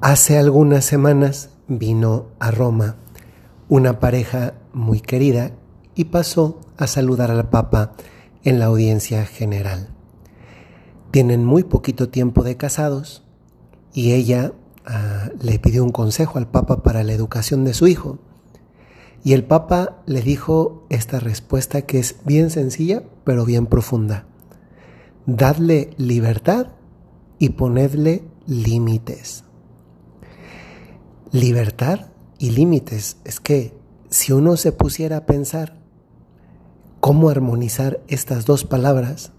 Hace algunas semanas vino a Roma una pareja muy querida y pasó a saludar al Papa en la audiencia general. Tienen muy poquito tiempo de casados y ella ah, le pidió un consejo al Papa para la educación de su hijo. Y el Papa le dijo esta respuesta que es bien sencilla pero bien profunda. Dadle libertad y ponedle límites. Libertad y límites. Es que si uno se pusiera a pensar cómo armonizar estas dos palabras,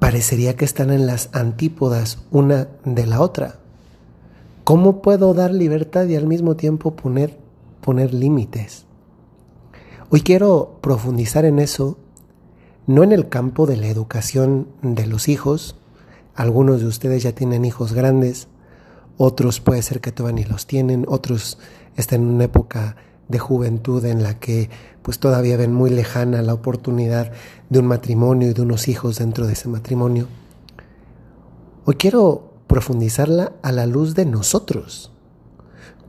parecería que están en las antípodas una de la otra. ¿Cómo puedo dar libertad y al mismo tiempo poner, poner límites? Hoy quiero profundizar en eso, no en el campo de la educación de los hijos, algunos de ustedes ya tienen hijos grandes, otros puede ser que todavía ni los tienen, otros están en una época de juventud en la que pues todavía ven muy lejana la oportunidad de un matrimonio y de unos hijos dentro de ese matrimonio. Hoy quiero profundizarla a la luz de nosotros,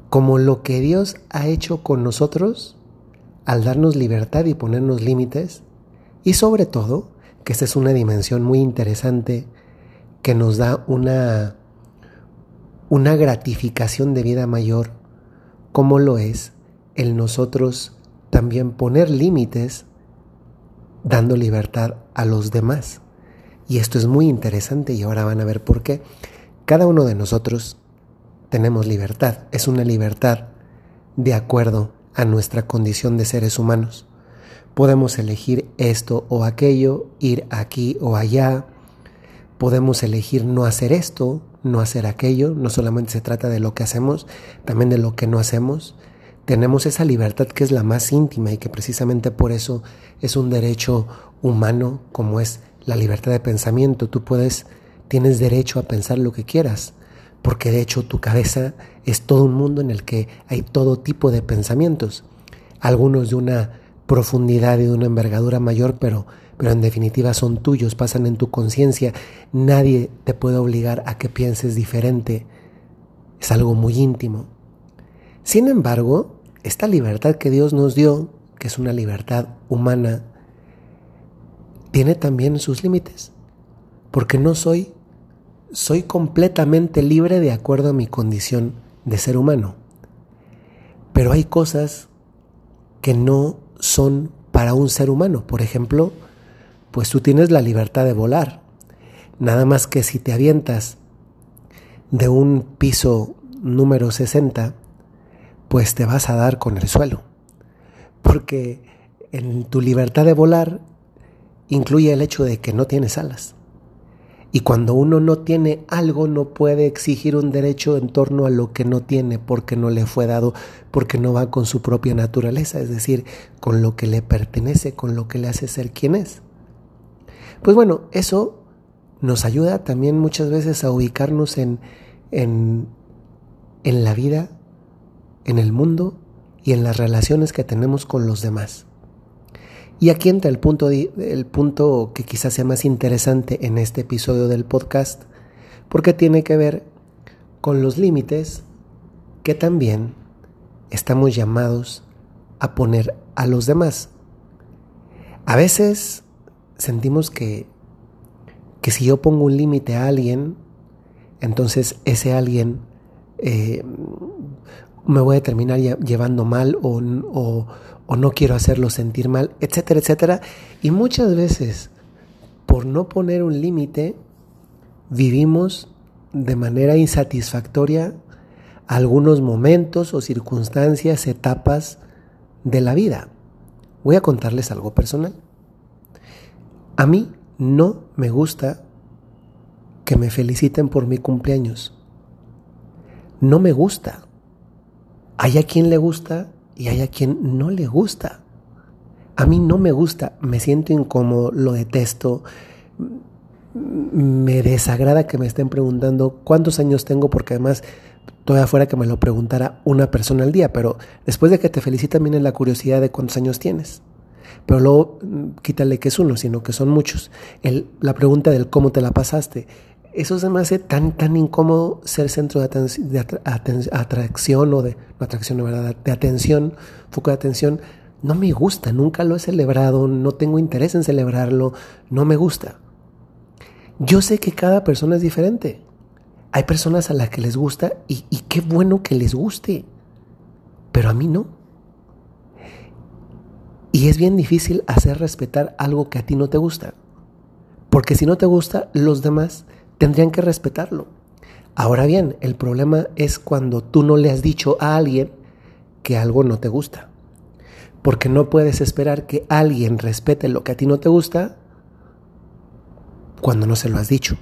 como lo que Dios ha hecho con nosotros al darnos libertad y ponernos límites, y sobre todo, que esta es una dimensión muy interesante que nos da una una gratificación de vida mayor, como lo es el nosotros también poner límites dando libertad a los demás. Y esto es muy interesante y ahora van a ver por qué. Cada uno de nosotros tenemos libertad, es una libertad de acuerdo a nuestra condición de seres humanos. Podemos elegir esto o aquello, ir aquí o allá. Podemos elegir no hacer esto no hacer aquello, no solamente se trata de lo que hacemos, también de lo que no hacemos. Tenemos esa libertad que es la más íntima y que precisamente por eso es un derecho humano como es la libertad de pensamiento. Tú puedes, tienes derecho a pensar lo que quieras, porque de hecho tu cabeza es todo un mundo en el que hay todo tipo de pensamientos, algunos de una profundidad y de una envergadura mayor, pero pero en definitiva son tuyos, pasan en tu conciencia. Nadie te puede obligar a que pienses diferente. Es algo muy íntimo. Sin embargo, esta libertad que Dios nos dio, que es una libertad humana, tiene también sus límites, porque no soy, soy completamente libre de acuerdo a mi condición de ser humano. Pero hay cosas que no son para un ser humano. Por ejemplo, pues tú tienes la libertad de volar. Nada más que si te avientas de un piso número 60, pues te vas a dar con el suelo. Porque en tu libertad de volar incluye el hecho de que no tienes alas. Y cuando uno no tiene algo, no puede exigir un derecho en torno a lo que no tiene, porque no le fue dado, porque no va con su propia naturaleza, es decir, con lo que le pertenece, con lo que le hace ser quien es. Pues bueno, eso nos ayuda también muchas veces a ubicarnos en, en, en la vida, en el mundo y en las relaciones que tenemos con los demás. Y aquí entra el punto, el punto que quizás sea más interesante en este episodio del podcast, porque tiene que ver con los límites que también estamos llamados a poner a los demás. A veces sentimos que, que si yo pongo un límite a alguien, entonces ese alguien eh, me voy a terminar llevando mal o, o, o no quiero hacerlo sentir mal, etcétera, etcétera. Y muchas veces, por no poner un límite, vivimos de manera insatisfactoria algunos momentos o circunstancias, etapas de la vida. Voy a contarles algo personal. A mí no me gusta que me feliciten por mi cumpleaños. No me gusta. Hay a quien le gusta y hay a quien no le gusta. A mí no me gusta, me siento incómodo, lo detesto. Me desagrada que me estén preguntando cuántos años tengo porque además todavía fuera que me lo preguntara una persona al día, pero después de que te felicitan viene la curiosidad de cuántos años tienes pero luego mm, quítale que es uno, sino que son muchos. El, la pregunta del cómo te la pasaste, eso se me hace tan, tan incómodo ser centro de, atracción o de, no atracción, no, ¿verdad? de atención, foco de atención. No me gusta, nunca lo he celebrado, no tengo interés en celebrarlo, no me gusta. Yo sé que cada persona es diferente. Hay personas a las que les gusta y qué bueno que les guste, pero a mí no. Y es bien difícil hacer respetar algo que a ti no te gusta. Porque si no te gusta, los demás tendrían que respetarlo. Ahora bien, el problema es cuando tú no le has dicho a alguien que algo no te gusta. Porque no puedes esperar que alguien respete lo que a ti no te gusta cuando no se lo has dicho,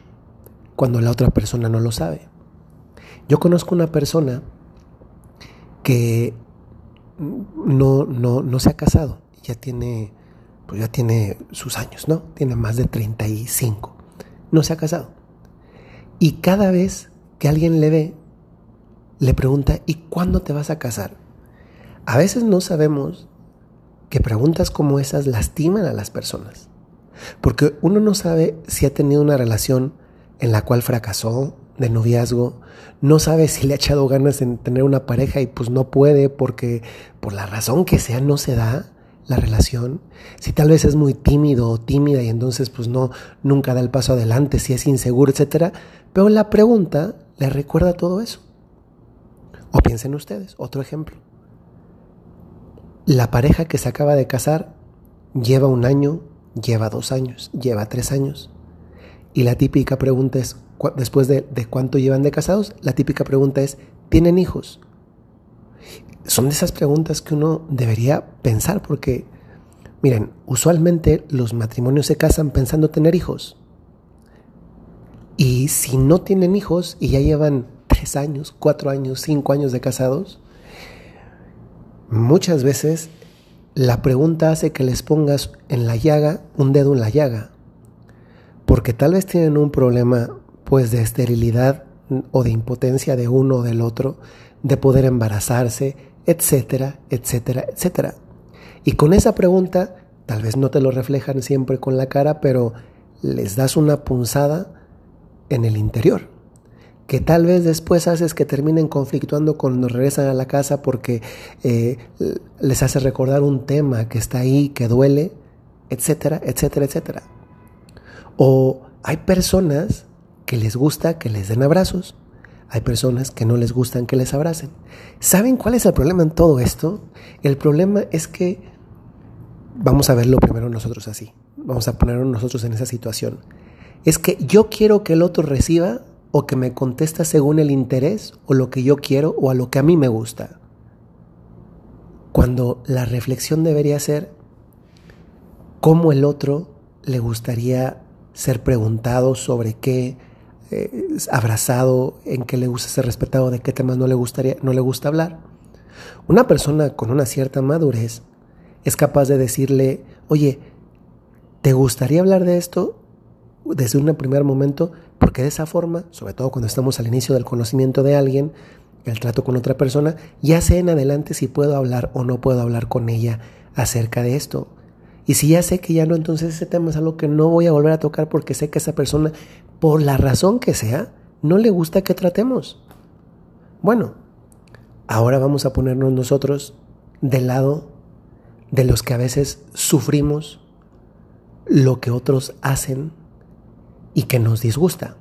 cuando la otra persona no lo sabe. Yo conozco una persona que no, no, no se ha casado, ya tiene, pues ya tiene sus años, ¿no? Tiene más de 35. No se ha casado. Y cada vez que alguien le ve, le pregunta, ¿y cuándo te vas a casar? A veces no sabemos que preguntas como esas lastiman a las personas. Porque uno no sabe si ha tenido una relación en la cual fracasó de noviazgo, no sabe si le ha echado ganas en tener una pareja y pues no puede porque por la razón que sea no se da la relación, si tal vez es muy tímido o tímida y entonces pues no nunca da el paso adelante, si es inseguro, etcétera, pero la pregunta le recuerda todo eso. O piensen ustedes, otro ejemplo. La pareja que se acaba de casar lleva un año, lleva dos años, lleva tres años. Y la típica pregunta es, después de, de cuánto llevan de casados, la típica pregunta es, ¿tienen hijos? Son de esas preguntas que uno debería pensar porque, miren, usualmente los matrimonios se casan pensando tener hijos. Y si no tienen hijos y ya llevan tres años, cuatro años, cinco años de casados, muchas veces la pregunta hace que les pongas en la llaga un dedo en la llaga. Porque tal vez tienen un problema pues de esterilidad o de impotencia de uno o del otro, de poder embarazarse, etcétera, etcétera, etcétera. Y con esa pregunta, tal vez no te lo reflejan siempre con la cara, pero les das una punzada en el interior, que tal vez después haces que terminen conflictuando cuando regresan a la casa porque eh, les hace recordar un tema que está ahí, que duele, etcétera, etcétera, etcétera. O hay personas que les gusta que les den abrazos hay personas que no les gustan que les abracen. ¿Saben cuál es el problema en todo esto? El problema es que vamos a verlo primero nosotros así. Vamos a ponernos nosotros en esa situación. Es que yo quiero que el otro reciba o que me contesta según el interés o lo que yo quiero o a lo que a mí me gusta. Cuando la reflexión debería ser cómo el otro le gustaría ser preguntado sobre qué, eh, abrazado, en qué le gusta ser respetado, de qué temas no le, gustaría, no le gusta hablar. Una persona con una cierta madurez es capaz de decirle, oye, ¿te gustaría hablar de esto desde un primer momento? Porque de esa forma, sobre todo cuando estamos al inicio del conocimiento de alguien, el trato con otra persona, ya sé en adelante si puedo hablar o no puedo hablar con ella acerca de esto. Y si ya sé que ya no, entonces ese tema es algo que no voy a volver a tocar porque sé que esa persona, por la razón que sea, no le gusta que tratemos. Bueno, ahora vamos a ponernos nosotros del lado de los que a veces sufrimos lo que otros hacen y que nos disgusta.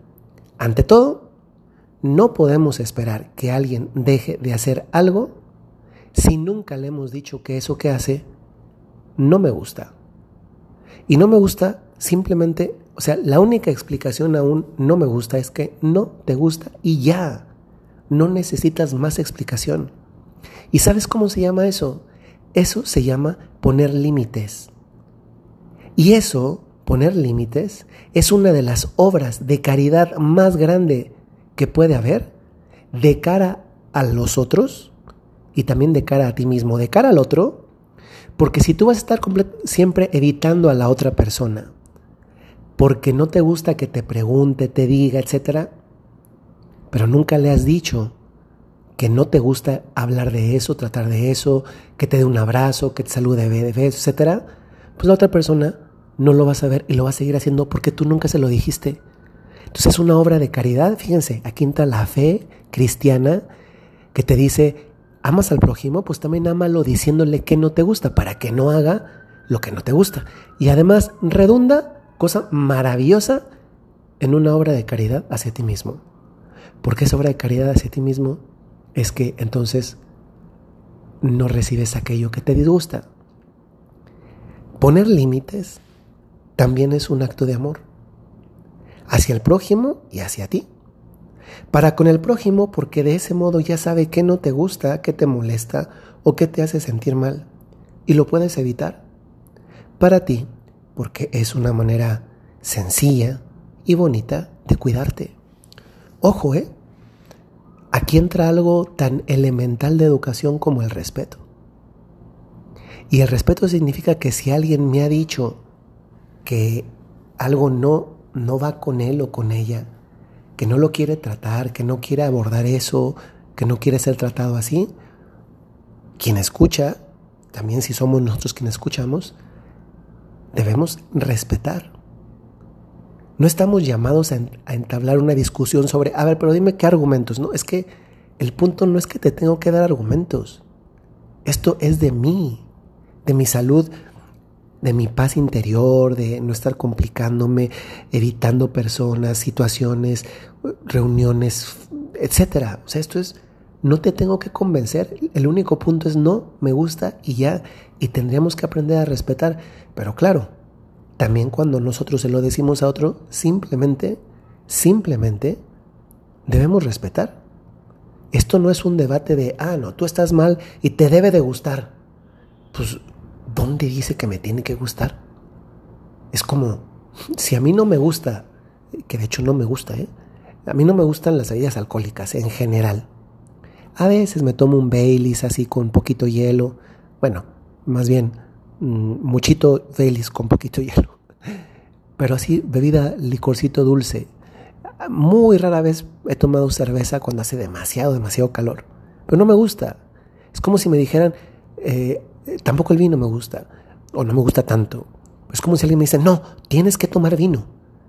Ante todo, no podemos esperar que alguien deje de hacer algo si nunca le hemos dicho que eso que hace no me gusta. Y no me gusta simplemente, o sea, la única explicación aún no me gusta es que no te gusta y ya. No necesitas más explicación. ¿Y sabes cómo se llama eso? Eso se llama poner límites. Y eso, poner límites, es una de las obras de caridad más grande que puede haber de cara a los otros y también de cara a ti mismo. De cara al otro, porque si tú vas a estar siempre evitando a la otra persona, porque no te gusta que te pregunte, te diga, etcétera, pero nunca le has dicho que no te gusta hablar de eso, tratar de eso, que te dé un abrazo, que te salude de etcétera, pues la otra persona no lo va a saber y lo va a seguir haciendo porque tú nunca se lo dijiste. Entonces es una obra de caridad, fíjense, aquí entra la fe cristiana que te dice, amas al prójimo, pues también ámalo diciéndole que no te gusta, para que no haga lo que no te gusta. Y además redunda, cosa maravillosa, en una obra de caridad hacia ti mismo. Porque esa obra de caridad hacia ti mismo es que entonces no recibes aquello que te disgusta. Poner límites también es un acto de amor hacia el prójimo y hacia ti. Para con el prójimo porque de ese modo ya sabe qué no te gusta, qué te molesta o qué te hace sentir mal y lo puedes evitar. Para ti porque es una manera sencilla y bonita de cuidarte. Ojo, ¿eh? Aquí entra algo tan elemental de educación como el respeto. Y el respeto significa que si alguien me ha dicho que algo no, no va con él o con ella, que no lo quiere tratar, que no quiere abordar eso, que no quiere ser tratado así, quien escucha, también si somos nosotros quienes escuchamos, debemos respetar. No estamos llamados a, entablar una discusión sobre, a ver, pero dime qué argumentos. No, es que el punto no es que te tengo que dar argumentos. Esto es de mí, de mi salud, de mi paz interior, de no estar complicándome, evitando personas, situaciones, reuniones, etcétera. O sea, esto es, no te tengo que convencer. El único punto es no, me gusta y ya. Y tendríamos que aprender a respetar. Pero claro, también cuando nosotros se lo decimos a otro, simplemente, simplemente debemos respetar. Esto no es un debate de, ah, no, tú estás mal y te debe de gustar. Pues, ¿dónde dice que me tiene que gustar? Es como, si a mí no me gusta, que de hecho no me gusta, ¿eh? A mí no me gustan las bebidas alcohólicas en general. A veces me tomo un Baileys así con poquito hielo. Bueno, más bien Mm, muchito Baileys con poquito hielo. Pero así, bebida, licorcito dulce. Muy rara vez he tomado cerveza cuando hace demasiado, demasiado calor. Pero no me gusta. Es como si me dijeran, eh, tampoco el vino me gusta. O no me gusta tanto. Es como si alguien me dice, no, tienes que tomar vino.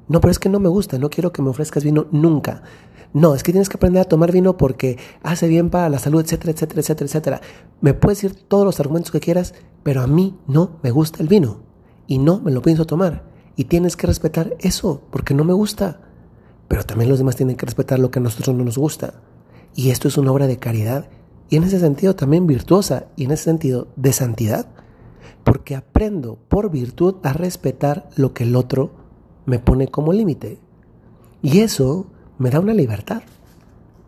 No, pero es que no me gusta, no quiero que me ofrezcas vino nunca. No, es que tienes que aprender a tomar vino porque hace bien para la salud, etcétera, etcétera, etcétera, etcétera. Me puedes decir todos los argumentos que quieras, pero a mí no me gusta el vino y no me lo pienso tomar. Y tienes que respetar eso porque no me gusta. Pero también los demás tienen que respetar lo que a nosotros no nos gusta. Y esto es una obra de caridad y en ese sentido también virtuosa y en ese sentido de santidad. Porque aprendo por virtud a respetar lo que el otro me pone como límite. Y eso me da una libertad.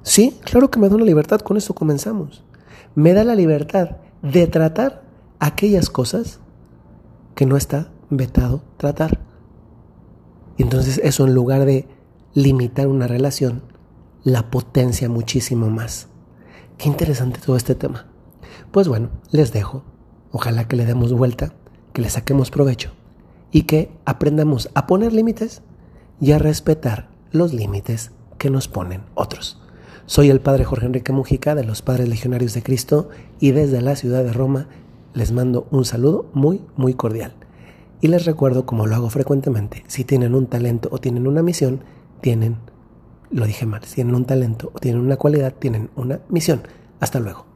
Sí, claro que me da una libertad, con eso comenzamos. Me da la libertad de tratar aquellas cosas que no está vetado tratar. Y entonces eso en lugar de limitar una relación, la potencia muchísimo más. Qué interesante todo este tema. Pues bueno, les dejo. Ojalá que le demos vuelta, que le saquemos provecho y que aprendamos a poner límites y a respetar los límites que nos ponen otros. Soy el Padre Jorge Enrique Mujica de los Padres Legionarios de Cristo y desde la ciudad de Roma les mando un saludo muy, muy cordial. Y les recuerdo, como lo hago frecuentemente, si tienen un talento o tienen una misión, tienen, lo dije mal, si tienen un talento o tienen una cualidad, tienen una misión. Hasta luego.